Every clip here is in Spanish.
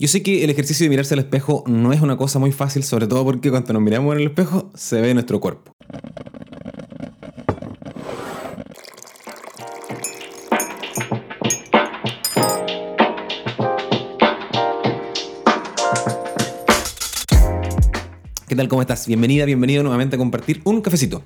Yo sé que el ejercicio de mirarse al espejo no es una cosa muy fácil, sobre todo porque cuando nos miramos en el espejo se ve nuestro cuerpo. ¿Qué tal? ¿Cómo estás? Bienvenida, bienvenido nuevamente a compartir un cafecito.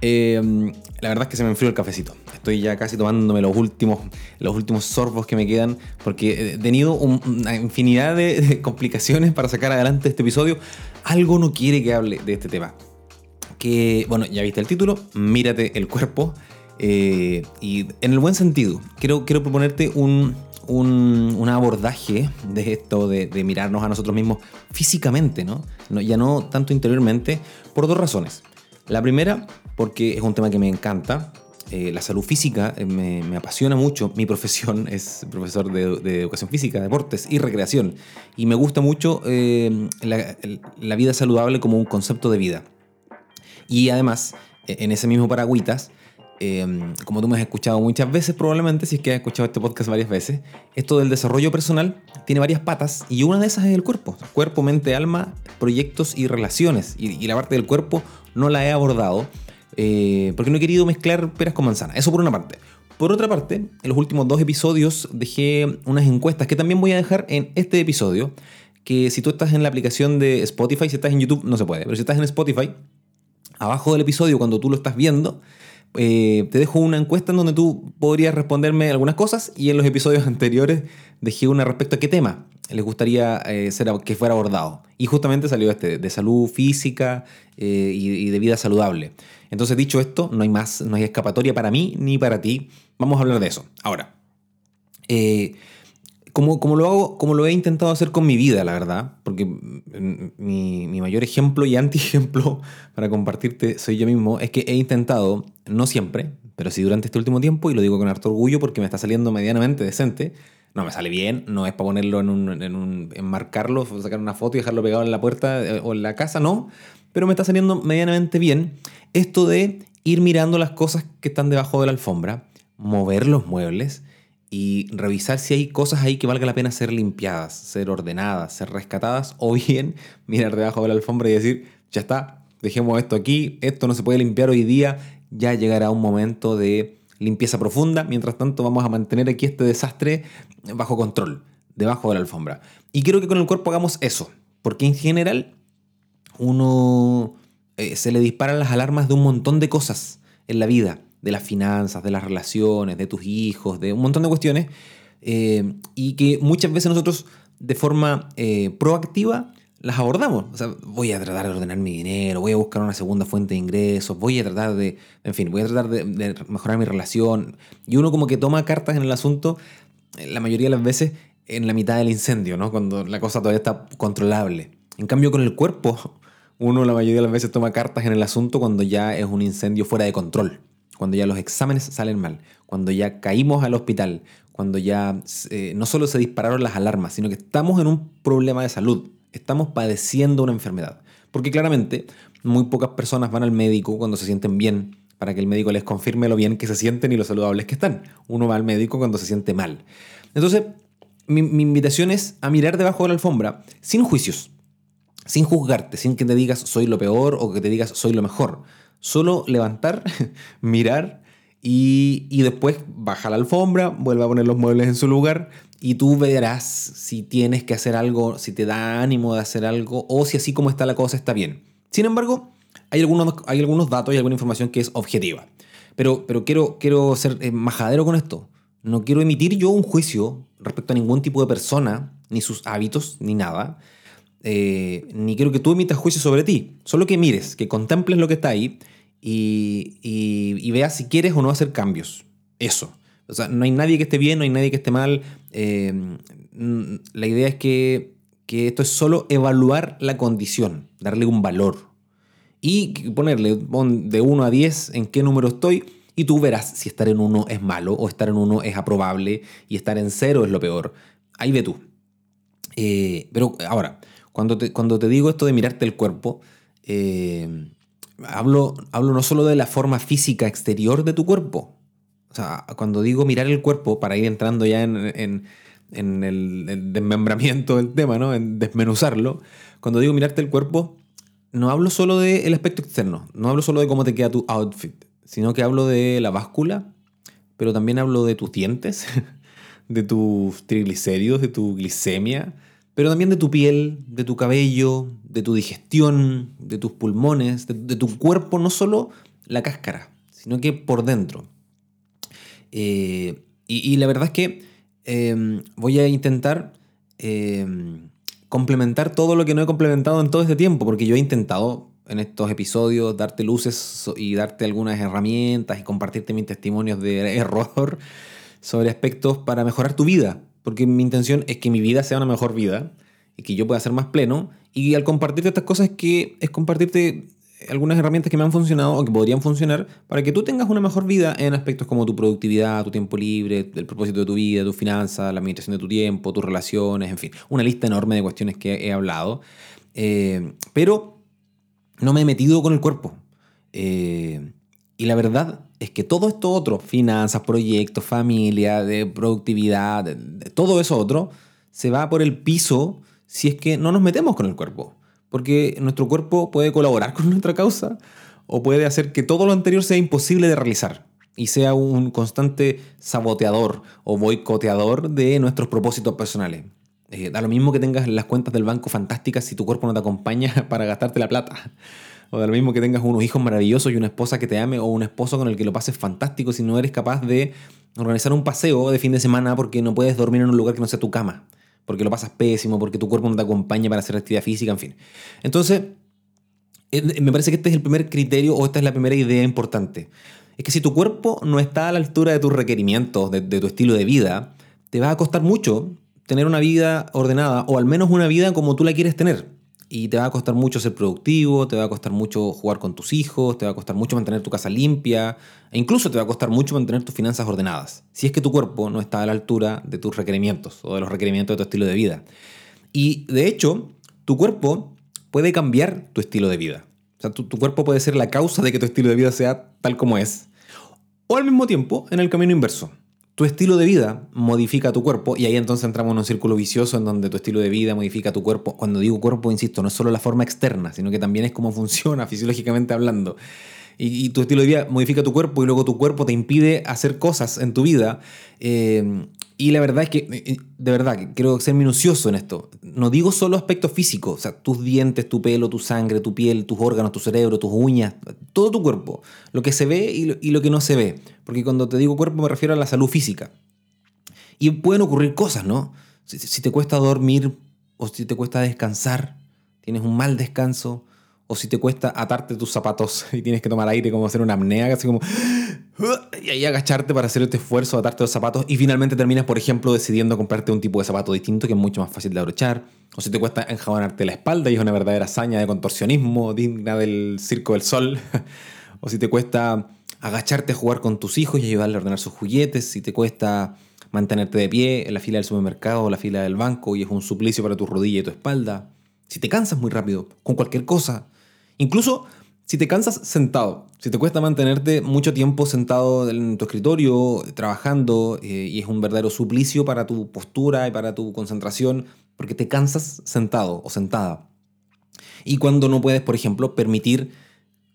Eh, la verdad es que se me enfrió el cafecito. Estoy ya casi tomándome los últimos, los últimos sorbos que me quedan porque he tenido una infinidad de, complicaciones para sacar adelante este episodio. Algo no quiere que hable de este tema. Que, bueno, ya viste el título, mírate el cuerpo. Eh, y en el buen sentido, quiero, quiero proponerte un, un, abordaje de esto, de, mirarnos a nosotros mismos físicamente. ¿no? Ya no tanto interiormente, por dos razones. La primera, porque es un tema que me encanta. Eh, la salud física eh, me, apasiona mucho. Mi profesión es profesor de, educación física, deportes y recreación. Y me gusta mucho eh, la, vida saludable como un concepto de vida. Y además, e, en ese mismo paragüitas, como tú me has escuchado muchas veces probablemente, si es que has escuchado este podcast varias veces, esto del desarrollo personal tiene varias patas y una de esas es el cuerpo. Cuerpo, mente, alma, proyectos y relaciones. y la parte del cuerpo no la he abordado eh, porque no he querido mezclar peras con manzanas. Eso por una parte. Por otra parte, en los últimos dos episodios dejé unas encuestas que también voy a dejar en este episodio. Que si tú estás en la aplicación de Spotify, si estás en YouTube no se puede, pero si estás en Spotify, abajo del episodio cuando tú lo estás viendo, eh, te dejo una encuesta en donde tú podrías responderme algunas cosas y en los episodios anteriores dejé una respecto a qué tema les gustaría eh, que fuera abordado. Y justamente salió este, de salud física y, de vida saludable. Entonces, dicho esto, no hay más, no hay escapatoria para mí ni para ti. Vamos a hablar de eso. Ahora, eh, como, como, lo hago, como lo he intentado hacer con mi vida, la verdad, porque mi, mi mayor ejemplo y anti-ejemplo para compartirte soy yo mismo, es que he intentado, no siempre, pero sí durante este último tiempo, y lo digo con harto orgullo porque me está saliendo medianamente decente, no me sale bien, no es para ponerlo en un, en un enmarcarlo, sacar una foto y dejarlo pegado en la puerta eh, o en la casa, no, pero me está saliendo medianamente bien esto de ir mirando las cosas que están debajo de la alfombra, mover los muebles y revisar si hay cosas ahí que valga la pena ser limpiadas, ser ordenadas, ser rescatadas, o bien mirar debajo de la alfombra y decir, ya está, dejemos esto aquí, esto no se puede limpiar hoy día, ya llegará un momento de limpieza profunda. Mientras tanto, vamos a mantener aquí este desastre bajo control, debajo de la alfombra. Y quiero que con el cuerpo hagamos eso, porque en general uno eh, se le disparan las alarmas de un montón de cosas en la vida, de las finanzas, de las relaciones, de tus hijos, de un montón de cuestiones, eh, y que muchas veces nosotros de forma eh, proactiva las abordamos. O sea, voy a tratar de ordenar mi dinero, voy a buscar una segunda fuente de ingresos, voy a tratar de, en fin, voy a tratar de, mejorar mi relación. Y uno como que toma cartas en el asunto, la mayoría de las veces, en la mitad del incendio, ¿no? Cuando la cosa todavía está controlable. En cambio, con el cuerpo, uno la mayoría de las veces toma cartas en el asunto cuando ya es un incendio fuera de control. Cuando ya los exámenes salen mal, cuando ya caímos al hospital, cuando ya eh, no solo se dispararon las alarmas, sino que estamos en un problema de salud estamos padeciendo una enfermedad. Porque claramente muy pocas personas van al médico cuando se sienten bien para que el médico les confirme lo bien que se sienten y lo saludables que están. Uno va al médico cuando se siente mal. Entonces, mi, invitación es a mirar debajo de la alfombra sin juicios, sin juzgarte, sin que te digas soy lo peor o que te digas soy lo mejor. Solo levantar, mirar y, y después baja la alfombra, vuelve a poner los muebles en su lugar y tú verás si tienes que hacer algo, si te da ánimo de hacer algo o si así como está la cosa está bien. Sin embargo, hay algunos, hay algunos datos y alguna información que es objetiva. Pero, pero quiero, quiero ser eh, majadero con esto. No quiero emitir yo un juicio respecto a ningún tipo de persona, ni sus hábitos, ni nada. Eh, ni quiero que tú emitas juicio sobre ti. Solo que mires, que contemples lo que está ahí y, y, veas si quieres o no hacer cambios. Eso. O sea, no hay nadie que esté bien, no hay nadie que esté mal. Eh, la idea es que, esto es solo evaluar la condición, darle un valor. Y ponerle de 1 a 10 en qué número estoy y tú verás si estar en 1 es malo o estar en 1 es aprobable y estar en 0 es lo peor. Ahí ve tú. Eh, pero ahora, cuando te, cuando te digo esto de mirarte el cuerpo, eh, hablo, hablo no solo de la forma física exterior de tu cuerpo, o sea, cuando digo mirar el cuerpo, para ir entrando ya en, en el, desmembramiento del tema, ¿no? en desmenuzarlo, cuando digo mirarte el cuerpo, no hablo solo del aspecto externo, no hablo solo de cómo te queda tu outfit, sino que hablo de la báscula, pero también hablo de tus dientes, de tus triglicéridos, de tu glicemia, pero también de tu piel, de tu cabello, de tu digestión, de tus pulmones, de, tu cuerpo, no solo la cáscara, sino que por dentro. Eh, y, la verdad es que em, voy a intentar em, complementar todo lo que no he complementado en todo este tiempo, porque yo he intentado en estos episodios darte luces y darte algunas herramientas y compartirte mis testimonios de error sobre aspectos para mejorar tu vida, porque mi intención es que mi vida sea una mejor vida y que yo pueda ser más pleno y al compartirte estas cosas que es compartirte algunas herramientas que me han funcionado o que podrían funcionar para que tú tengas una mejor vida en aspectos como tu productividad, tu tiempo libre, el propósito de tu vida, tus finanzas, la administración de tu tiempo, tus relaciones, en fin, una lista enorme de cuestiones que he hablado. Eh, pero no me he metido con el cuerpo. Eh, y la verdad es que todo esto otro, finanzas, proyectos, familia, de productividad, todo eso otro, se va por el piso si es que no nos metemos con el cuerpo porque nuestro cuerpo puede colaborar con nuestra causa o puede hacer que todo lo anterior sea imposible de realizar y sea un constante saboteador o boicoteador de nuestros propósitos personales. Eh, da lo mismo que tengas las cuentas del banco fantásticas si tu cuerpo no te acompaña para gastarte la plata. O da lo mismo que tengas unos hijos maravillosos y una esposa que te ame o un esposo con el que lo pases fantástico si no eres capaz de organizar un paseo de fin de semana porque no puedes dormir en un lugar que no sea tu cama porque lo pasas pésimo, porque tu cuerpo no te acompaña para hacer actividad física, en fin. Entonces, eh, me parece que este es el primer criterio o esta es la primera idea importante. Es que si tu cuerpo no está a la altura de tus requerimientos, de tu estilo de vida, te va a costar mucho tener una vida ordenada o al menos una vida como tú la quieres tener y te va a costar mucho ser productivo, te va a costar mucho jugar con tus hijos, te va a costar mucho mantener tu casa limpia e incluso te va a costar mucho mantener tus finanzas ordenadas, si es que tu cuerpo no está a la altura de tus requerimientos o de los requerimientos de tu estilo de vida. Y de hecho, tu cuerpo puede cambiar tu estilo de vida. O sea, tu, tu cuerpo puede ser la causa de que tu estilo de vida sea tal como es. O al mismo tiempo, en el camino inverso tu estilo de vida modifica tu cuerpo y ahí entonces entramos en un círculo vicioso en donde tu estilo de vida modifica tu cuerpo. Cuando digo cuerpo, insisto, no es solo la forma externa, sino que también es cómo funciona fisiológicamente hablando. Y, tu estilo de vida modifica tu cuerpo y luego tu cuerpo te impide hacer cosas en tu vida. Eh, y la verdad es que, eh, eh, de verdad, quiero ser minucioso en esto. No digo solo aspectos físicos, o sea, tus dientes, tu pelo, tu sangre, tu piel, tus órganos, tu cerebro, tus uñas, todo tu cuerpo. Lo que se ve y lo, que no se ve. Porque cuando te digo cuerpo me refiero a la salud física. Y pueden ocurrir cosas, ¿no? Si, si te cuesta dormir o si te cuesta descansar, tienes un mal descanso, o si te cuesta atarte tus zapatos y tienes que tomar aire como hacer una apnea, así como y ahí agacharte para hacer este esfuerzo, atarte los zapatos y finalmente terminas, por ejemplo, decidiendo comprarte un tipo de zapato distinto que es mucho más fácil de abrochar. O si te cuesta enjabonarte la espalda y es una verdadera hazaña de contorsionismo digna del circo del sol. o si te cuesta agacharte a jugar con tus hijos y ayudarle a ordenar sus juguetes. Si te cuesta mantenerte de pie en la fila del supermercado o la fila del banco y es un suplicio para tu rodilla y tu espalda. Si te cansas muy rápido con cualquier cosa. Incluso si te cansas sentado, si te cuesta mantenerte mucho tiempo sentado en tu escritorio, trabajando, eh, y es un verdadero suplicio para tu postura y para tu concentración, porque te cansas sentado o sentada. Y cuando no puedes, por ejemplo, permitir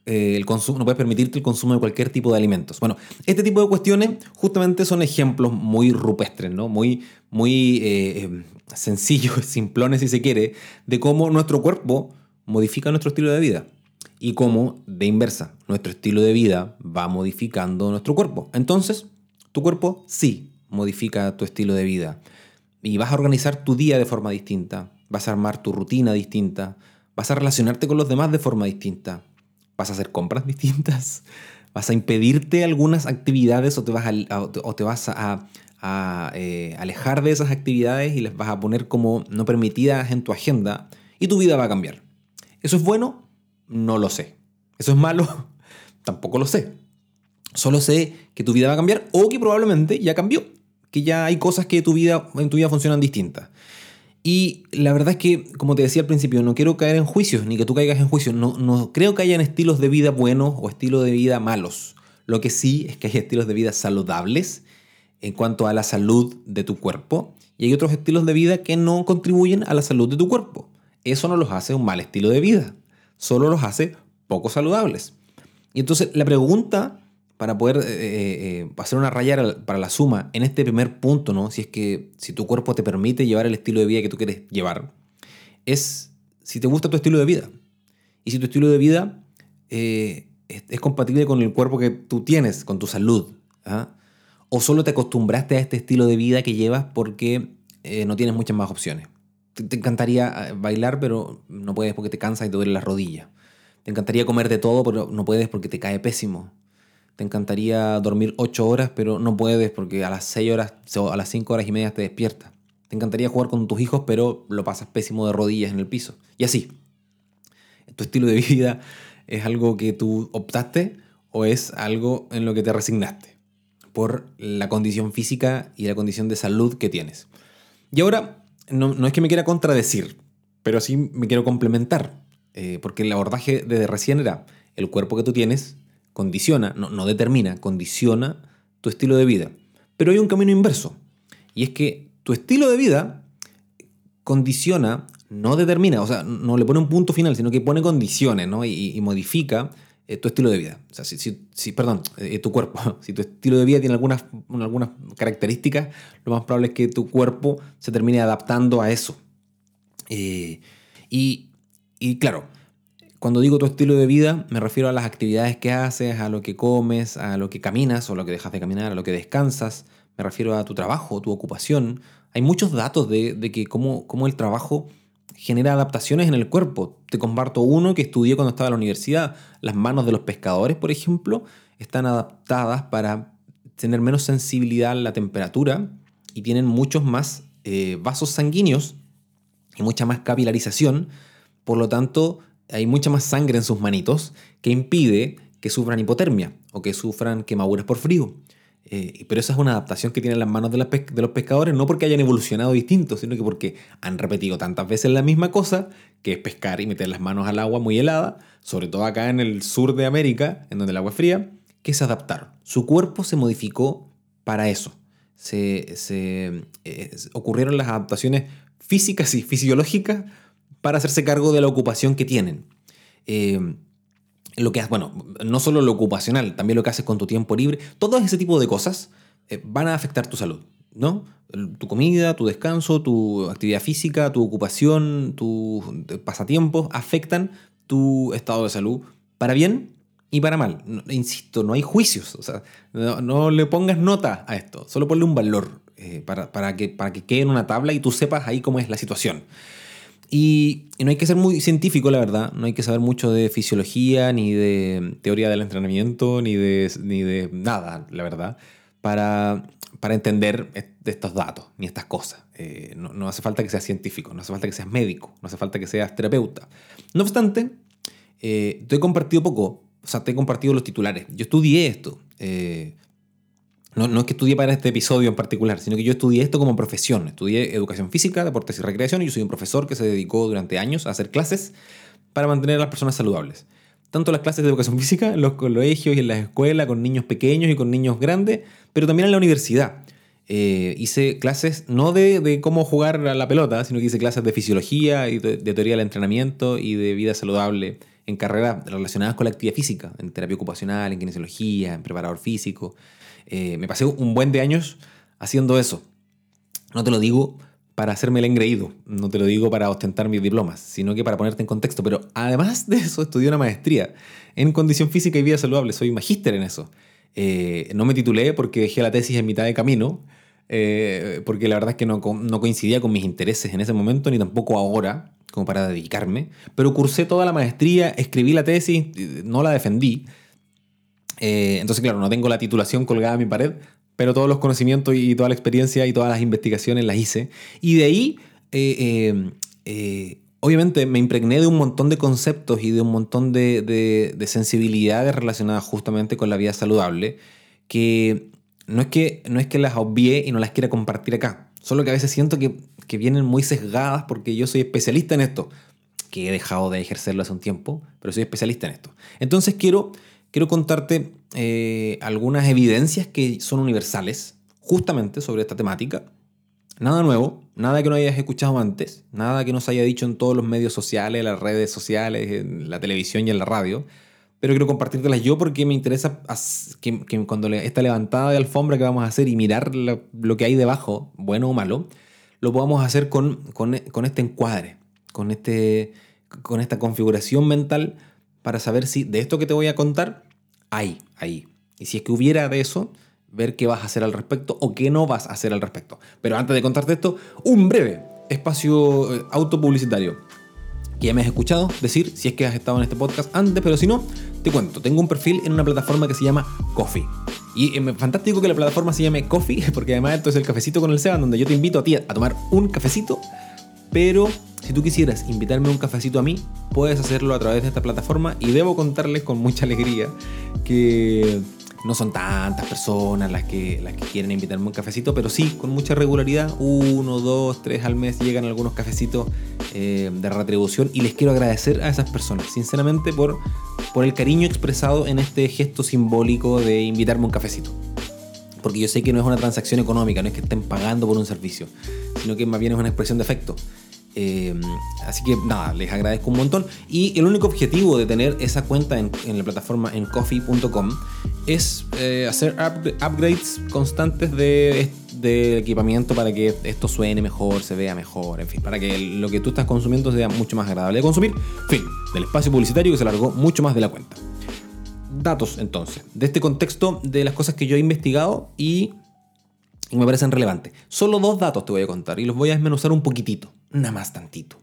eh, el consumo, no puedes permitirte el consumo de cualquier tipo de alimentos. Bueno, este tipo de cuestiones justamente son ejemplos muy rupestres, ¿no? Muy, muy eh, sencillos, simplones si se quiere, de cómo nuestro cuerpo modifica nuestro estilo de vida y cómo, de inversa, nuestro estilo de vida va modificando nuestro cuerpo. Entonces, tu cuerpo sí modifica tu estilo de vida. Y vas a organizar tu día de forma distinta, vas a armar tu rutina distinta, vas a relacionarte con los demás de forma distinta, vas a hacer compras distintas, vas a impedirte algunas actividades o te vas a, o te vas a, eh, alejar de esas actividades y les vas a poner como no permitidas en tu agenda y tu vida va a cambiar. ¿Eso es bueno? No lo sé. ¿Eso es malo? Tampoco lo sé. Solo sé que tu vida va a cambiar o que probablemente ya cambió. Que ya hay cosas que tu vida, en tu vida funcionan distintas. Y la verdad es que, como te decía al principio, no quiero caer en juicios, ni que tú caigas en juicios. No, no creo que hayan estilos de vida buenos o estilos de vida malos. Lo que sí es que hay estilos de vida saludables en cuanto a la salud de tu cuerpo y hay otros estilos de vida que no contribuyen a la salud de tu cuerpo. Eso no los hace un mal estilo de vida, solo los hace poco saludables. Y entonces la pregunta para poder eh, eh, eh, hacer una raya para la suma en este primer punto, ¿no? Si es que si tu cuerpo te permite llevar el estilo de vida que tú quieres llevar, es si te gusta tu estilo de vida. Y si tu estilo de vida es, compatible con el cuerpo que tú tienes, con tu salud. ¿ah? O solo te acostumbraste a este estilo de vida que llevas porque no tienes muchas más opciones. Te, encantaría bailar, pero no puedes porque te cansas y te duele las rodillas. Te encantaría comer de todo, pero no puedes porque te cae pésimo. Te encantaría dormir 8 horas, pero no puedes porque a las 6 horas o a las 5 horas y media te despiertas. Te encantaría jugar con tus hijos, pero lo pasas pésimo de rodillas en el piso. Y así. ¿Tu estilo de vida es algo que tú optaste o es algo en lo que te resignaste? Por la condición física y la condición de salud que tienes. Y ahora, no, no es que me quiera contradecir, pero sí me quiero complementar. Eh, porque el abordaje de recién era el cuerpo que tú tienes condiciona, no, no determina, condiciona tu estilo de vida. Pero hay un camino inverso. Y es que tu estilo de vida condiciona, no determina, o sea, no le pone un punto final, sino que pone condiciones ¿no? y, modifica eh, tu estilo de vida. O sea, si, perdón, eh, tu cuerpo. Si tu estilo de vida tiene algunas, algunas características, lo más probable es que tu cuerpo se termine adaptando a eso. y, y claro, cuando digo tu estilo de vida, me refiero a las actividades que haces, a lo que comes, a lo que caminas o lo que dejas de caminar, a lo que descansas. Me refiero a tu trabajo, tu ocupación. Hay muchos datos de, que cómo, cómo, el trabajo genera adaptaciones en el cuerpo. Te comparto uno que estudié cuando estaba en la universidad. Las manos de los pescadores, por ejemplo, están adaptadas para tener menos sensibilidad a la temperatura y tienen muchos más eh, vasos sanguíneos y mucha más capilarización por lo tanto, hay mucha más sangre en sus manitos que impide que sufran hipotermia o que sufran quemaduras por frío. Eh, pero esa es una adaptación que tienen las manos de, los pescadores, no porque hayan evolucionado distintos, sino que porque han repetido tantas veces la misma cosa, que es pescar y meter las manos al agua muy helada, sobre todo acá en el sur de América, en donde el agua es fría, que se adaptaron. Su cuerpo se modificó para eso. Se, eh, ocurrieron las adaptaciones físicas y fisiológicas para hacerse cargo de la ocupación que tienen. Eh, lo que bueno, no solo lo ocupacional, también lo que haces con tu tiempo libre, todo ese tipo de cosas eh, van a afectar tu salud, ¿no? Tu comida, tu descanso, tu actividad física, tu ocupación, tus pasatiempos afectan tu estado de salud para bien y para mal. insisto, no hay juicios, o sea, no, le pongas nota a esto, solo ponle un valor eh, para, para, que, para que quede en una tabla y tú sepas ahí cómo es la situación. Y, no hay que ser muy científico, la verdad. No hay que saber mucho de fisiología, ni de teoría del entrenamiento, ni de, ni de nada, la verdad, para, para entender estos datos, ni estas cosas. Eh, no, hace falta que seas científico, no hace falta que seas médico, no hace falta que seas terapeuta. No obstante, eh, te he compartido poco, o sea, te he compartido los titulares. Yo estudié esto. Eh, no, no, es que estudié para este episodio en particular, sino que yo estudié esto como profesión. Estudié educación física, deportes y recreación y yo soy un profesor que se dedicó durante años a hacer clases para mantener a las personas saludables. Tanto las clases de educación física los colegios y en las escuelas con niños pequeños y con niños grandes, pero también en la universidad. Eh, hice clases no de, de, cómo jugar a la pelota, sino que hice clases de fisiología y de, de teoría del entrenamiento y de vida saludable en carreras relacionadas con la actividad física, en terapia ocupacional, en kinesiología, en preparador físico. Eh, me pasé un buen de años haciendo eso. No te lo digo para hacerme el engreído, no te lo digo para ostentar mis diplomas, sino que para ponerte en contexto. Pero además de eso, estudié una maestría en condición física y vida saludable. Soy magíster en eso. Eh, no me titulé porque dejé la tesis en mitad de camino, eh, porque la verdad es que no, no coincidía con mis intereses en ese momento, ni tampoco ahora, como para dedicarme. Pero cursé toda la maestría, escribí la tesis, no la defendí eh, entonces, claro, no tengo la titulación colgada en mi pared, pero todos los conocimientos y toda la experiencia y todas las investigaciones las hice. Y de ahí, eh, eh, obviamente, me impregné de un montón de conceptos y de un montón de, de, sensibilidades relacionadas justamente con la vida saludable, que no es que, no es que las obvié y no las quiera compartir acá, solo que a veces siento que, que vienen muy sesgadas porque yo soy especialista en esto, que he dejado de ejercerlo hace un tiempo, pero soy especialista en esto. Entonces quiero quiero contarte eh, algunas evidencias que son universales, justamente sobre esta temática. Nada nuevo, nada que no hayas escuchado antes, nada que no se haya dicho en todos los medios sociales, las redes sociales, en la televisión y en la radio. Pero quiero compartírtelas yo porque me interesa que, cuando esta levantada de alfombra que vamos a hacer y mirar lo, que hay debajo, bueno o malo, lo podamos hacer con, con, con este encuadre, con, este, con esta configuración mental para saber si de esto que te voy a contar hay ahí. Y si es que hubiera de eso, ver qué vas a hacer al respecto o qué no vas a hacer al respecto. Pero antes de contarte esto, un breve espacio eh, autopublicitario. Que ya me has escuchado decir si es que has estado en este podcast antes, pero si no, te cuento. Tengo un perfil en una plataforma que se llama Coffee. Y es fantástico que la plataforma se llame Coffee, porque además esto es el cafecito con el Seba, donde yo te invito a ti a tomar un cafecito, pero si tú quisieras invitarme un cafecito a mí, puedes hacerlo a través de esta plataforma y debo contarles con mucha alegría que no son tantas personas las que, las que quieren invitarme un cafecito, pero sí, con mucha regularidad, uno, dos, tres al mes llegan algunos cafecitos eh, de retribución y les quiero agradecer a esas personas, sinceramente, por, por el cariño expresado en este gesto simbólico de invitarme un cafecito. Porque yo sé que no es una transacción económica, no es que estén pagando por un servicio, sino que más bien es una expresión de afecto. Eh, así que nada, les agradezco un montón. Y el único objetivo de tener esa cuenta en, la plataforma en coffee.com es eh, hacer upgrades constantes de, equipamiento para que esto suene mejor, se vea mejor, en fin, para que lo que tú estás consumiendo sea mucho más agradable de consumir. Fin, del espacio publicitario que se alargó mucho más de la cuenta. Datos entonces, de este contexto de las cosas que yo he investigado y y me parecen relevantes. Solo dos datos te voy a contar y los voy a desmenuzar un poquitito, nada más tantito.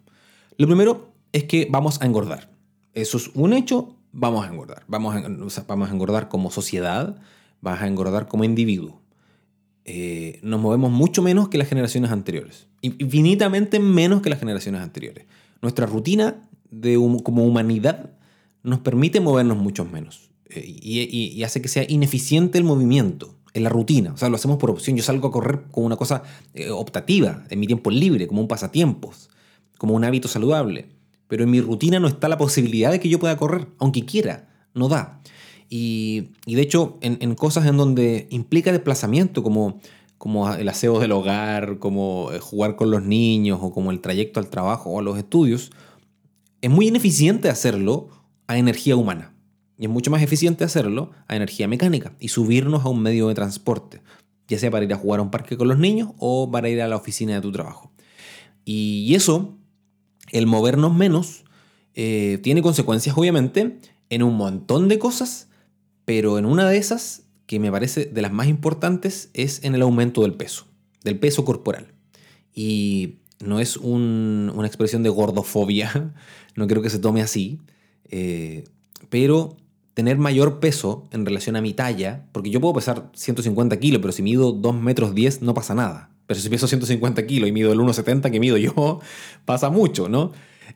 Lo primero es que vamos a engordar. Eso es un hecho, vamos a engordar. Vamos a, vamos a engordar como sociedad, vas a engordar como individuo. Eh, nos movemos mucho menos que las generaciones anteriores, infinitamente menos que las generaciones anteriores. Nuestra rutina de como humanidad nos permite movernos mucho menos eh, y hace que sea ineficiente el movimiento en la rutina. O sea, lo hacemos por opción. Yo salgo a correr como una cosa eh, optativa, en mi tiempo libre, como un pasatiempos, como un hábito saludable. Pero en mi rutina no está la posibilidad de que yo pueda correr, aunque quiera, no da. Y, de hecho, en, cosas en donde implica desplazamiento, como, como el aseo del hogar, como eh, jugar con los niños, o como el trayecto al trabajo o a los estudios, es muy ineficiente hacerlo a energía humana. Y es mucho más eficiente hacerlo a energía mecánica y subirnos a un medio de transporte, ya sea para ir a jugar a un parque con los niños o para ir a la oficina de tu trabajo. Y eso, el movernos menos, eh, tiene consecuencias obviamente en un montón de cosas, pero en una de esas, que me parece de las más importantes, es en el aumento del peso, del peso corporal. Y no es una expresión de gordofobia, no creo que se tome así, eh, pero tener mayor peso en relación a mi talla, porque yo puedo pesar 150 kilos, pero si mido 2 metros 10 no pasa nada. Pero si peso 150 kilos y mido el 1,70 que mido yo, pasa mucho, ¿no?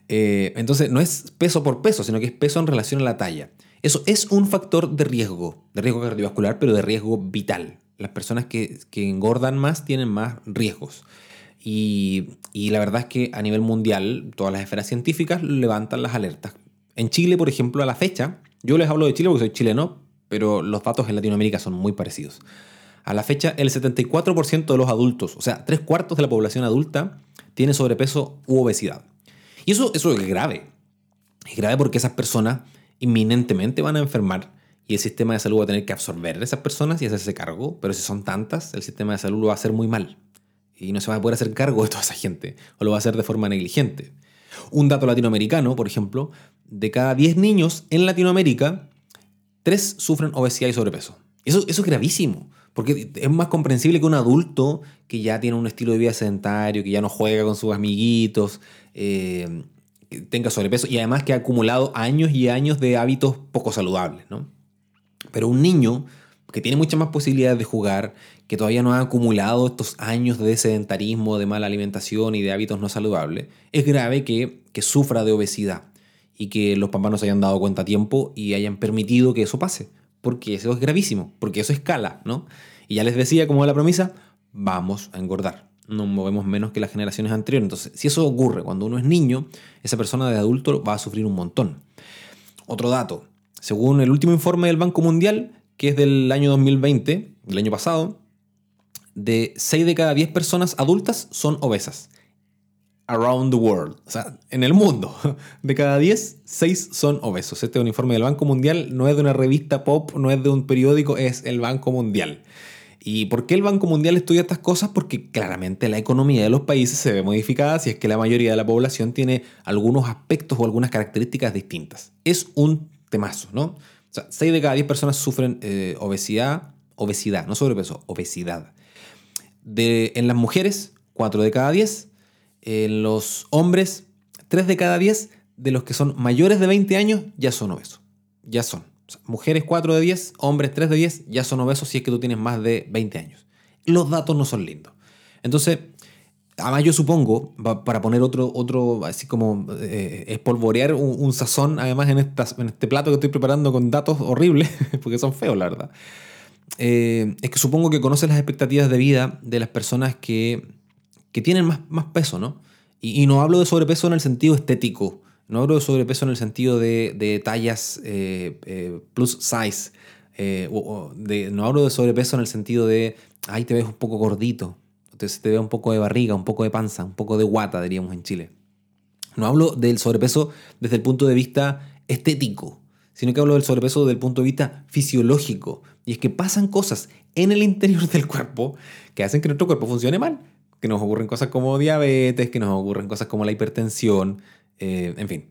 Eh, entonces no es peso por peso, sino que es peso en relación a la talla. Eso es un factor de riesgo, de riesgo cardiovascular, pero de riesgo vital. Las personas que, engordan más tienen más riesgos. Y, y, la verdad es que a nivel mundial, todas las esferas científicas levantan las alertas. En Chile, por ejemplo, a la fecha, yo les hablo de Chile porque soy chileno, pero los datos en Latinoamérica son muy parecidos. A la fecha, el 74% de los adultos, o sea, tres cuartos de la población adulta, tiene sobrepeso u obesidad. Y eso, es grave. Es grave porque esas personas inminentemente van a enfermar y el sistema de salud va a tener que absorber a esas personas y hacerse cargo, pero si son tantas, el sistema de salud lo va a hacer muy mal. Y no se va a poder hacer cargo de toda esa gente, o lo va a hacer de forma negligente. Un dato latinoamericano, por ejemplo, de cada 10 niños en Latinoamérica, 3 sufren obesidad y sobrepeso. Eso, es gravísimo, porque es más comprensible que un adulto que ya tiene un estilo de vida sedentario, que ya no juega con sus amiguitos, eh, tenga sobrepeso y además que ha acumulado años y años de hábitos poco saludables. ¿no? Pero un niño que tiene muchas más posibilidades de jugar, que todavía no ha acumulado estos años de sedentarismo, de mala alimentación y de hábitos no saludables, es grave que, que sufra de obesidad y que los papás no se hayan dado cuenta a tiempo y hayan permitido que eso pase, porque eso es gravísimo, porque eso escala, ¿no? Y ya les decía, como la promesa, vamos a engordar. Nos movemos menos que las generaciones anteriores. Entonces, si eso ocurre cuando uno es niño, esa persona de adulto va a sufrir un montón. Otro dato, según el último informe del Banco Mundial, que es del año 2020, del año pasado, de 6 de cada 10 personas adultas son obesas. Around the world. O sea, en el mundo. De cada 10, 6 son obesos. Este es un informe del Banco Mundial. No es de una revista pop, no es de un periódico, es el Banco Mundial. ¿Y por qué el Banco Mundial estudia estas cosas? Porque claramente la economía de los países se ve modificada si es que la mayoría de la población tiene algunos aspectos o algunas características distintas. Es un temazo, ¿no? O sea, 6 de cada 10 personas sufren eh, obesidad, obesidad, no sobrepeso, obesidad. De, en las mujeres, 4 de cada 10. En los hombres, 3 de cada 10 de los que son mayores de 20 años ya son obesos. Ya son mujeres 4 de 10, hombres 3 de 10 ya son obesos si es que tú tienes más de 20 años. Los datos no son lindos. Entonces, además yo supongo, para poner otro, otro así como eh, espolvorear un, sazón, además en, en este plato que estoy preparando con datos horribles, porque son feos, la verdad, eh, es que supongo que conoces las expectativas de vida de las personas que, que tienen más, más peso, ¿no? Y, no hablo de sobrepeso en el sentido estético, no hablo de sobrepeso en el sentido de, tallas eh, eh, plus size. Eh, no hablo de sobrepeso en el sentido de, ahí te ves un poco gordito, entonces te ves un poco de barriga, un poco de panza, un poco de guata, diríamos en Chile. No hablo del sobrepeso desde el punto de vista estético, sino que hablo del sobrepeso desde el punto de vista fisiológico. Y es que pasan cosas en el interior del cuerpo que hacen que nuestro cuerpo funcione mal. Que nos ocurren cosas como diabetes, que nos ocurren cosas como la hipertensión, eh, en fin,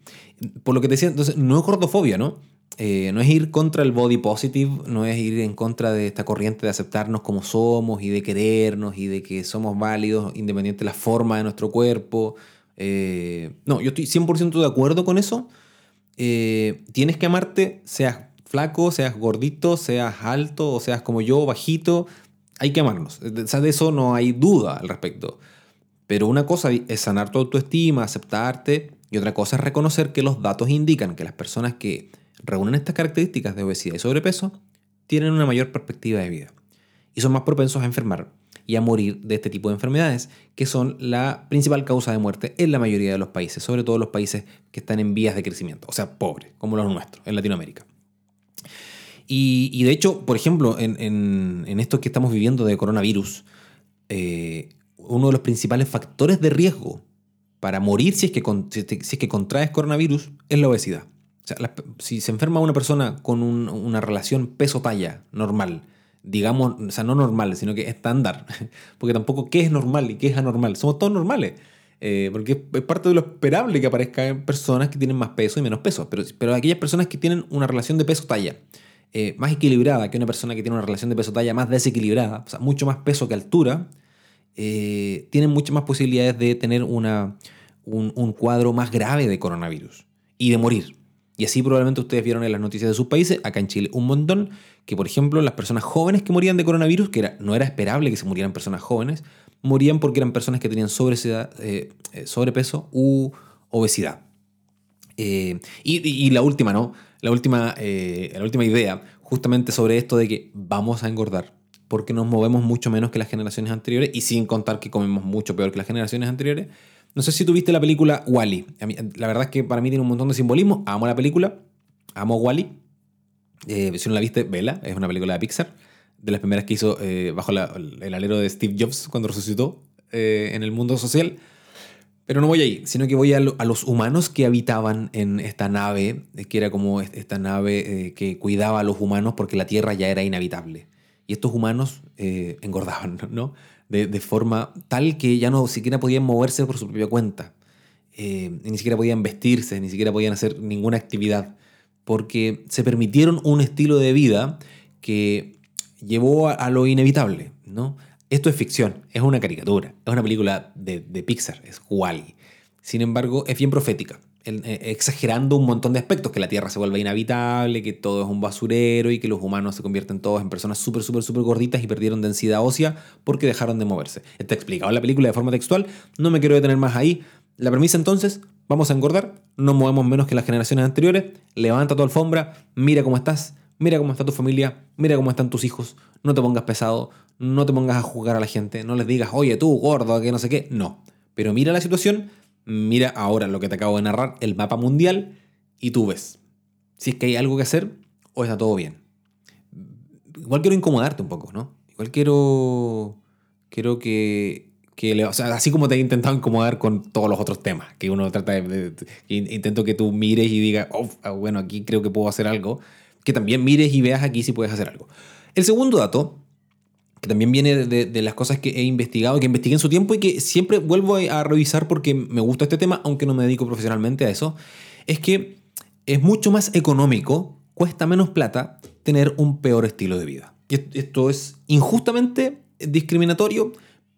por lo que decía, entonces no es gordofobia, ¿no? Eh, no es ir contra el body positive, no es ir en contra de esta corriente de aceptarnos como somos y de querernos y de que somos válidos independiente de la forma de nuestro cuerpo. Eh, no, yo estoy 100% de acuerdo con eso. Tienes que amarte, seas flaco, seas gordito, seas alto o seas como yo, bajito. Hay que amarnos. de eso no hay duda al respecto. Pero una cosa es sanar tu autoestima, aceptarte y otra cosa es reconocer que los datos indican que las personas que reúnen estas características de obesidad y sobrepeso tienen una mayor perspectiva de vida y son más propensos a enfermar y a morir de este tipo de enfermedades, que son la principal causa de muerte en la mayoría de los países, sobre todo los países que están en vías de crecimiento, o sea, pobres, como los nuestros, en Latinoamérica. Y, de hecho, por ejemplo, en, esto que estamos viviendo de coronavirus, eh, uno de los principales factores de riesgo para morir si es que, si es que contraes coronavirus es la obesidad. O sea, si se enferma una persona con una relación peso-talla normal, digamos, o sea, no normal, sino que estándar, porque tampoco qué es normal y qué es anormal, somos todos normales, eh, porque es parte de lo esperable que aparezcan personas que tienen más peso y menos peso, pero, pero aquellas personas que tienen una relación de peso-talla eh, más equilibrada que una persona que tiene una relación de peso-talla más desequilibrada, o sea, mucho más peso que altura, eh, tienen muchas más posibilidades de tener una, un, cuadro más grave de coronavirus y de morir. Y así probablemente ustedes vieron en las noticias de sus países, acá en Chile, un montón, que por ejemplo las personas jóvenes que morían de coronavirus, que no era esperable que se murieran personas jóvenes, morían porque eran personas que tenían eh, eh, sobrepeso u obesidad. y, la última, ¿no? La última, la última idea, justamente sobre esto de que vamos a engordar porque nos movemos mucho menos que las generaciones anteriores y sin contar que comemos mucho peor que las generaciones anteriores. No sé si tuviste la película Wally. -E. La verdad es que para mí tiene un montón de simbolismo. Amo la película, amo Wally. -E. si no la viste, vela, es una película de Pixar, de las primeras que hizo eh, bajo el alero de Steve Jobs cuando resucitó eh, en el mundo social. Pero no voy ahí, sino que voy a, los humanos que habitaban en esta nave, eh, que era como esta nave que cuidaba a los humanos porque la Tierra ya era inhabitable. Y estos humanos eh, engordaban, ¿no? De, forma tal que ya no siquiera podían moverse por su propia cuenta. Eh, ni siquiera podían vestirse, ni siquiera podían hacer ninguna actividad, porque se permitieron un estilo de vida que llevó a, lo inevitable, ¿no? Esto es ficción, es una caricatura, es una película de, de Pixar, es Wally. Sin embargo, es bien profética. Eh, exagerando un montón de aspectos, que la Tierra se vuelve inhabitable, que todo es un basurero y que los humanos se convierten todos en personas súper, súper, súper gorditas y perdieron densidad ósea porque dejaron de moverse. Está explicado en la película de forma textual, no me quiero detener más ahí. La premisa entonces, vamos a engordar, no movemos menos que las generaciones anteriores, levanta tu alfombra, mira cómo estás, mira cómo está tu familia, mira cómo están tus hijos, no te pongas pesado, no te pongas a juzgar a la gente, no les digas, oye tú, gordo, que no sé qué, no. Pero mira la situación, mira ahora lo que te acabo de narrar, el mapa mundial, y tú ves si es que hay algo que hacer o está todo bien. Igual quiero incomodarte un poco, ¿no? Igual quiero, Creo que, que o sea, así como te he intentado incomodar con todos los otros temas, que uno trata de, intento que tú mires y digas, oh, ah, bueno, aquí creo que puedo hacer algo, que también mires y veas aquí si puedes hacer algo. El segundo dato, que también viene de, las cosas que he investigado, que investigué en su tiempo y que siempre vuelvo a revisar porque me gusta este tema, aunque no me dedico profesionalmente a eso, es que es mucho más económico, cuesta menos plata tener un peor estilo de vida. Y esto es injustamente discriminatorio,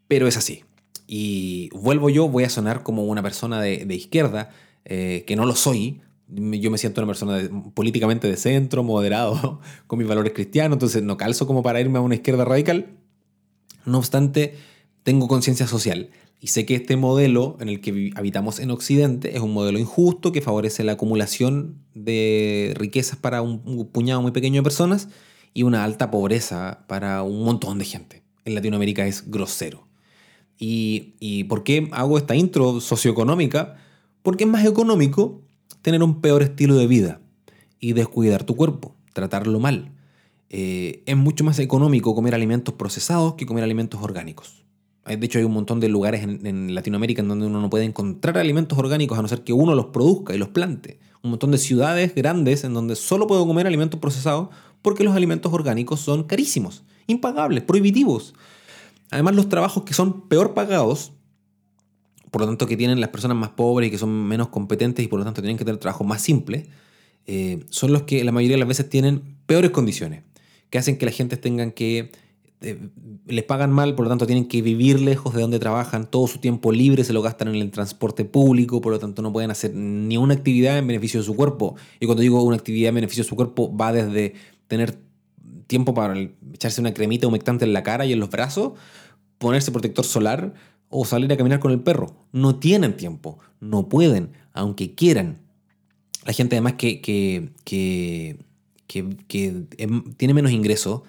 pero es así. Y vuelvo yo, voy a sonar como una persona de, izquierda, eh, que no lo soy. Yo me siento una persona políticamente de centro, moderado, con mis valores cristianos, entonces no calzo como para irme a una izquierda radical. No obstante, tengo conciencia social y sé que este modelo en el que habitamos en Occidente es un modelo injusto que favorece la acumulación de riquezas para un puñado muy pequeño de personas y una alta pobreza para un montón de gente. En Latinoamérica es grosero. ¿Y, por qué hago esta intro socioeconómica? Porque es más económico tener un peor estilo de vida y descuidar tu cuerpo, tratarlo mal. Eh, es mucho más económico comer alimentos procesados que comer alimentos orgánicos. De hecho, hay un montón de lugares en, Latinoamérica en donde uno no puede encontrar alimentos orgánicos a no ser que uno los produzca y los plante. Un montón de ciudades grandes en donde solo puedo comer alimentos procesados porque los alimentos orgánicos son carísimos, impagables, prohibitivos. Además, los trabajos que son peor pagados, por lo tanto que tienen las personas más pobres y que son menos competentes y por lo tanto tienen que tener trabajos más simples, eh, son los que la mayoría de las veces tienen peores condiciones, que hacen que la gente tengan que eh, les pagan mal, por lo tanto tienen que vivir lejos de donde trabajan, todo su tiempo libre se lo gastan en el transporte público, por lo tanto no pueden hacer ni una actividad en beneficio de su cuerpo. Y cuando digo una actividad en beneficio de su cuerpo, va desde tener tiempo para echarse una cremita humectante en la cara y en los brazos, ponerse protector solar o salir a caminar con el perro. No tienen tiempo, no pueden, aunque quieran. La gente además que, que, que, que em, tiene menos ingresos,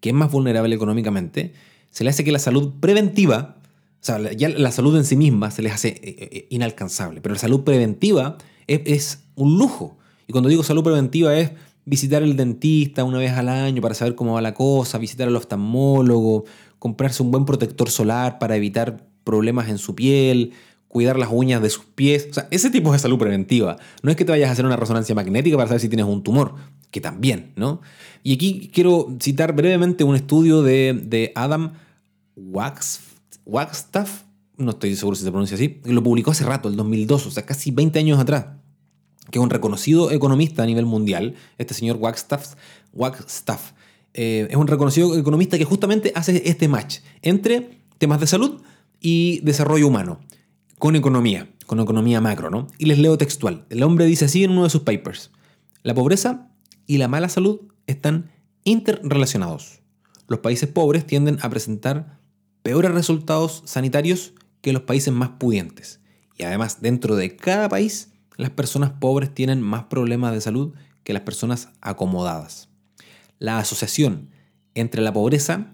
que es más vulnerable económicamente, se le hace que la salud preventiva, o sea, ya la salud en sí misma se les hace eh, eh, inalcanzable, pero la salud preventiva es, un lujo. Y cuando digo salud preventiva es visitar el dentista una vez al año para saber cómo va la cosa, visitar al oftalmólogo, comprarse un buen protector solar para evitar problemas en su piel, cuidar las uñas de sus pies. O sea, ese tipo de salud preventiva. No es que te vayas a hacer una resonancia magnética para saber si tienes un tumor que también, ¿no? Y aquí quiero citar brevemente un estudio de, Adam Wagstaff, no estoy seguro si se pronuncia así, lo publicó hace rato, el 2002, o sea, casi 20 años atrás, que es un reconocido economista a nivel mundial, este señor Wagstaff, Wagstaff eh, es un reconocido economista que justamente hace este match entre temas de salud y desarrollo humano, con economía, con economía macro, ¿no? Y les leo textual. El hombre dice así en uno de sus papers. La pobreza y la mala salud están interrelacionados. Los países pobres tienden a presentar peores resultados sanitarios que los países más pudientes. Y además, dentro de cada país, las personas pobres tienen más problemas de salud que las personas acomodadas. La asociación entre la pobreza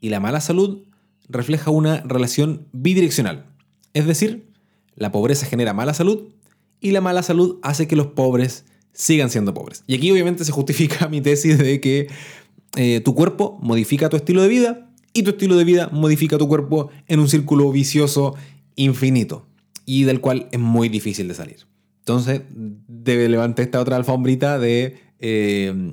y la mala salud refleja una relación bidireccional. Es decir, la pobreza genera mala salud y la mala salud hace que los pobres sigan siendo pobres. Y aquí obviamente se justifica mi tesis de que eh, tu cuerpo modifica tu estilo de vida y tu estilo de vida modifica tu cuerpo en un círculo vicioso infinito y del cual es muy difícil de salir. Entonces, debe levantar esta otra alfombrita de, eh,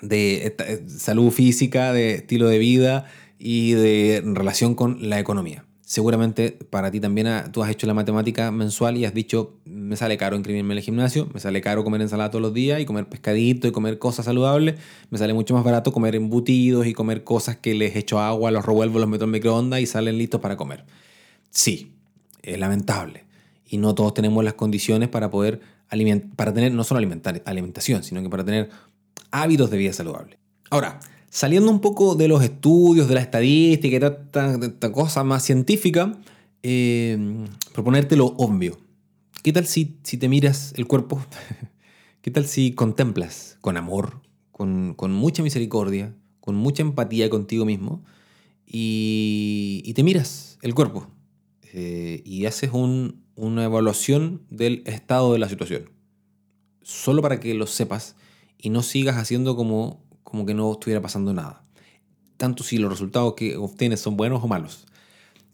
de eh, salud física, de estilo de vida y de relación con la economía seguramente para ti también tú has hecho la matemática mensual y has dicho, me sale caro inscribirme en el gimnasio, me sale caro comer ensalada todos los días y comer pescadito y comer cosas saludables, me sale mucho más barato comer embutidos y comer cosas que les echo agua, los revuelvo, los meto en microondas y salen listos para comer. Sí, es lamentable. Y no todos tenemos las condiciones para poder alimentar, para tener no solo alimentar, alimentación, sino que para tener hábitos de vida saludable. Ahora, Saliendo un poco de los estudios, de la estadística y esta, cosa más científica, eh, proponerte lo obvio. ¿Qué tal si, si te miras el cuerpo? ¿Qué tal si contemplas con amor, con, mucha misericordia, con mucha empatía contigo mismo y, te miras el cuerpo eh, y haces una evaluación del estado de la situación? Solo para que lo sepas y no sigas haciendo como como que no estuviera pasando nada. Tanto si los resultados que obtienes son buenos o malos.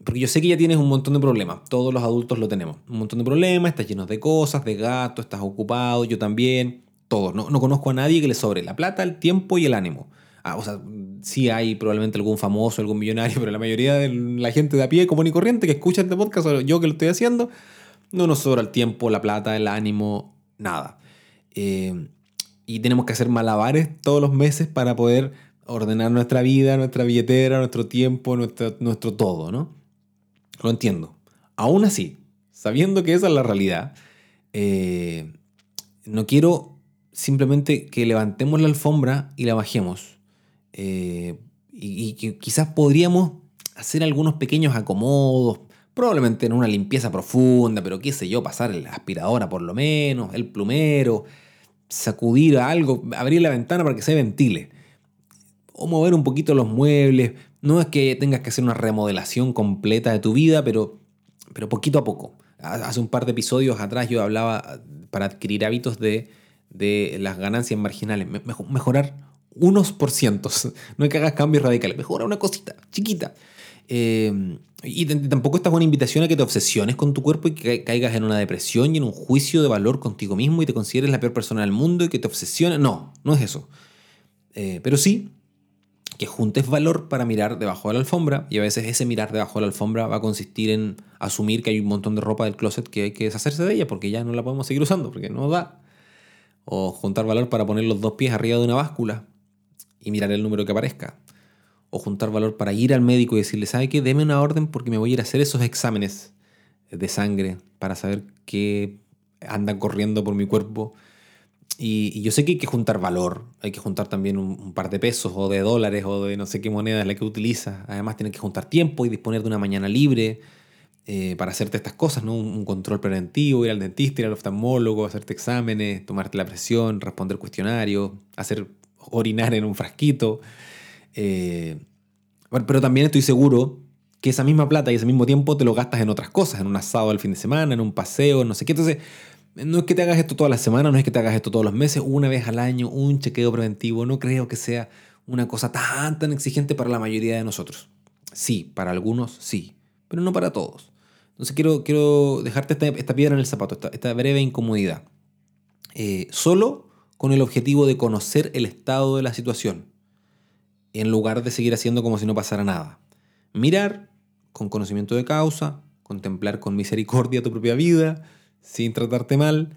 porque yo sé que ya tienes un montón de problemas, todos los adultos lo tenemos, un montón de problemas, estás lleno de cosas, de gatos, estás ocupado, yo también, todos. No, no conozco a nadie que le sobre la plata, el tiempo y el ánimo. Ah, o sea, sí hay probablemente algún famoso, algún millonario, pero la mayoría de la gente de a pie, común y corriente, que escucha este podcast, o yo que lo estoy haciendo, no nos sobra el tiempo, la plata, el ánimo, nada. Eh, y tenemos que hacer malabares todos los meses para poder ordenar nuestra vida, nuestra billetera, nuestro tiempo, nuestro, nuestro todo, ¿no? Lo entiendo. Aún así, sabiendo que esa es la realidad, eh, no quiero simplemente que levantemos la alfombra y la bajemos. Eh, y, quizás podríamos hacer algunos pequeños acomodos, probablemente en una limpieza profunda, pero qué sé yo, pasar la aspiradora por lo menos, el plumero, sacudir algo, abrir la ventana para que se ventile. O mover un poquito los muebles. No es que tengas que hacer una remodelación completa de tu vida, pero, pero poquito a poco. Hace un par de episodios atrás yo hablaba para adquirir hábitos de, de las ganancias marginales. Mejorar unos por. No hay que hagas cambios radicales. Mejora una cosita chiquita. Eh, y tampoco esta es una invitación a que te obsesiones con tu cuerpo y que caigas en una depresión y en un juicio de valor contigo mismo y te consideres la peor persona del mundo y que te obsesiones. No, no es eso. Eh, pero sí que juntes valor para mirar debajo de la alfombra y a veces ese mirar debajo de la alfombra va a consistir en asumir que hay un montón de ropa del closet que hay que deshacerse de ella porque ya no la podemos seguir usando, porque no da. O juntar valor para poner los dos pies arriba de una báscula y mirar el número que aparezca o juntar valor para ir al médico y decirle, ¿sabe qué? Deme una orden porque me voy a ir a hacer esos exámenes de sangre para saber qué anda corriendo por mi cuerpo. Y, yo sé que hay que juntar valor, hay que juntar también un, par de pesos o de dólares o de no sé qué moneda es la que utiliza. Además, tienes que juntar tiempo y disponer de una mañana libre eh, para hacerte estas cosas, ¿no? Un, control preventivo, ir al dentista, ir al oftalmólogo, hacerte exámenes, tomarte la presión, responder cuestionarios, hacer orinar en un frasquito. Eh, pero también estoy seguro que esa misma plata y ese mismo tiempo te lo gastas en otras cosas, en un asado al fin de semana, en un paseo, no sé qué. Entonces, no es que te hagas esto todas las semanas, no es que te hagas esto todos los meses, una vez al año, un chequeo preventivo. No creo que sea una cosa tan, tan exigente para la mayoría de nosotros. Sí, para algunos sí, pero no para todos. Entonces quiero, quiero dejarte esta, piedra en el zapato, esta, breve incomodidad. Eh, solo con el objetivo de conocer el estado de la situación en lugar de seguir haciendo como si no pasara nada. Mirar con conocimiento de causa, contemplar con misericordia tu propia vida, sin tratarte mal,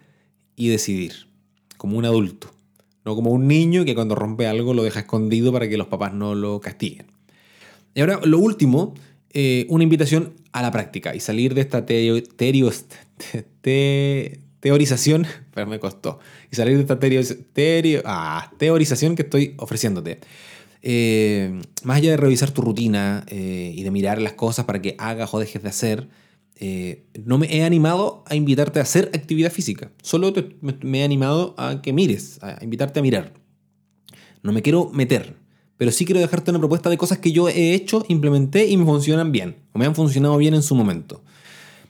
y decidir, como un adulto, no como un niño que cuando rompe algo lo deja escondido para que los papás no lo castiguen. Y ahora, lo último, eh, una invitación a la práctica y salir de esta teorización, pero me costó, y salir de esta ah, teorización que estoy ofreciéndote. Eh, más allá de revisar tu rutina eh, y de mirar las cosas para que hagas o dejes de hacer, eh, no me he animado a invitarte a hacer actividad física. Solo me, he animado a que mires, a invitarte a mirar. No me quiero meter, pero sí quiero dejarte una propuesta de cosas que yo he hecho, implementé y me funcionan bien, o me han funcionado bien en su momento.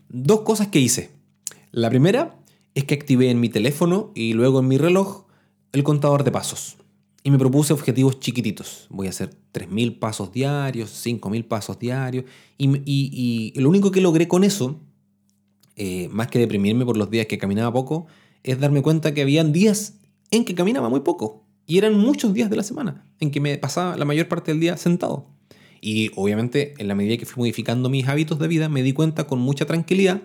Dos cosas que hice. La primera es que activé en mi teléfono y luego en mi reloj el contador de pasos y me propuse objetivos chiquititos. Voy a hacer 3.000 pasos diarios, 5.000 pasos diarios. Y, lo único que logré con eso, eh, más que deprimirme por los días que caminaba poco, es darme cuenta que habían días en que caminaba muy poco. Y eran muchos días de la semana en que me pasaba la mayor parte del día sentado. Y obviamente en la medida que fui modificando mis hábitos de vida, me di cuenta con mucha tranquilidad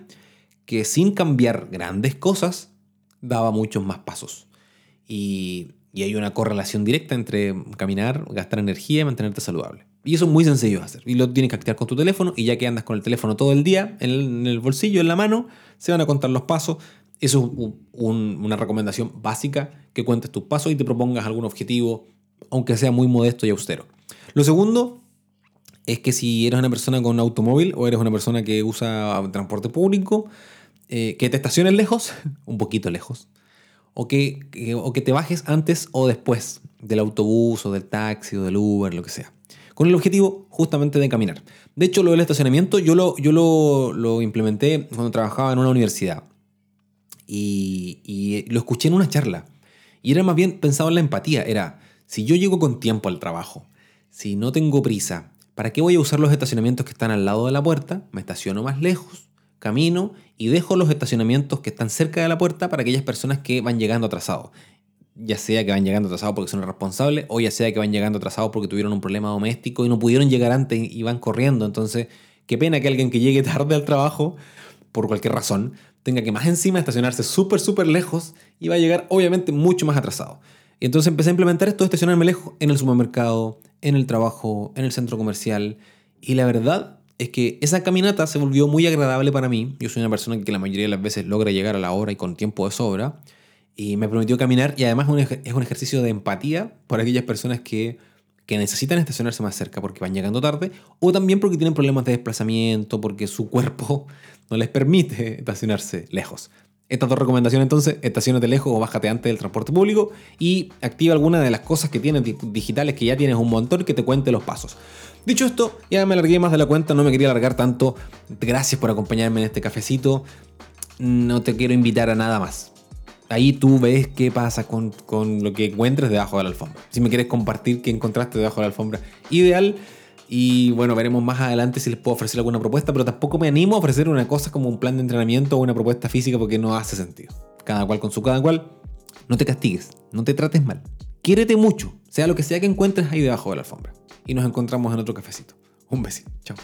que sin cambiar grandes cosas, daba muchos más pasos. Y y hay una correlación directa entre caminar, gastar energía y mantenerte saludable. Y eso es muy sencillo de hacer. Y lo tienes que activar con tu teléfono y ya que andas con el teléfono todo el día, en el, bolsillo, en la mano, se van a contar los pasos. Eso es una recomendación básica, que cuentes tus pasos y te propongas algún objetivo, aunque sea muy modesto y austero. Lo segundo es que si eres una persona con automóvil o eres una persona que usa transporte público, eh, que te estaciones lejos, un poquito lejos, o que, o que te bajes antes o después del autobús o del taxi o del Uber, lo que sea. Con el objetivo justamente de caminar. De hecho, lo del estacionamiento yo lo, yo lo, lo implementé cuando trabajaba en una universidad. Y, y, lo escuché en una charla. Y era más bien pensado en la empatía. Era, si yo llego con tiempo al trabajo, si no tengo prisa, ¿Para qué voy a usar los estacionamientos que están al lado de la puerta? Me estaciono más lejos, camino y dejo los estacionamientos que están cerca de la puerta para aquellas personas que van llegando atrasados. Ya sea que van llegando atrasados porque son irresponsables o ya sea que van llegando atrasados porque tuvieron un problema doméstico y no pudieron llegar antes y van corriendo. Entonces, qué pena que alguien que llegue tarde al trabajo, por cualquier razón, tenga que más encima estacionarse súper, súper lejos y va a llegar obviamente mucho más atrasado. Y entonces empecé a implementar esto de estacionarme lejos en el supermercado, en el trabajo, en el centro comercial. Y la verdad es que esa caminata se volvió muy agradable para mí. Yo soy una persona que la mayoría de las veces logra llegar a la hora y con tiempo de sobra. Y me prometió caminar y además es un ejercicio de empatía por aquellas personas que, que necesitan estacionarse más cerca porque van llegando tarde o también porque tienen problemas de desplazamiento, porque su cuerpo no les permite estacionarse lejos. Estas dos recomendaciones entonces, estacionate lejos o bájate antes del transporte público y activa alguna de las cosas que tienes digitales que ya tienes un montón que te cuente los pasos. Dicho esto, ya me alargué más de la cuenta, no me quería alargar tanto. Gracias por acompañarme en este cafecito. No te quiero invitar a nada más. Ahí tú ves qué pasa con, con lo que encuentres debajo de la alfombra. Si me quieres compartir qué encontraste debajo de la alfombra, ideal. Y bueno, veremos más adelante si les puedo ofrecer alguna propuesta, pero tampoco me animo a ofrecer una cosa como un plan de entrenamiento o una propuesta física porque no hace sentido. Cada cual con su cada cual. No te castigues, no te trates mal. Quiérete mucho, sea lo que sea que encuentres ahí debajo de la alfombra. Y nos encontramos en otro cafecito. Un besito. Chao.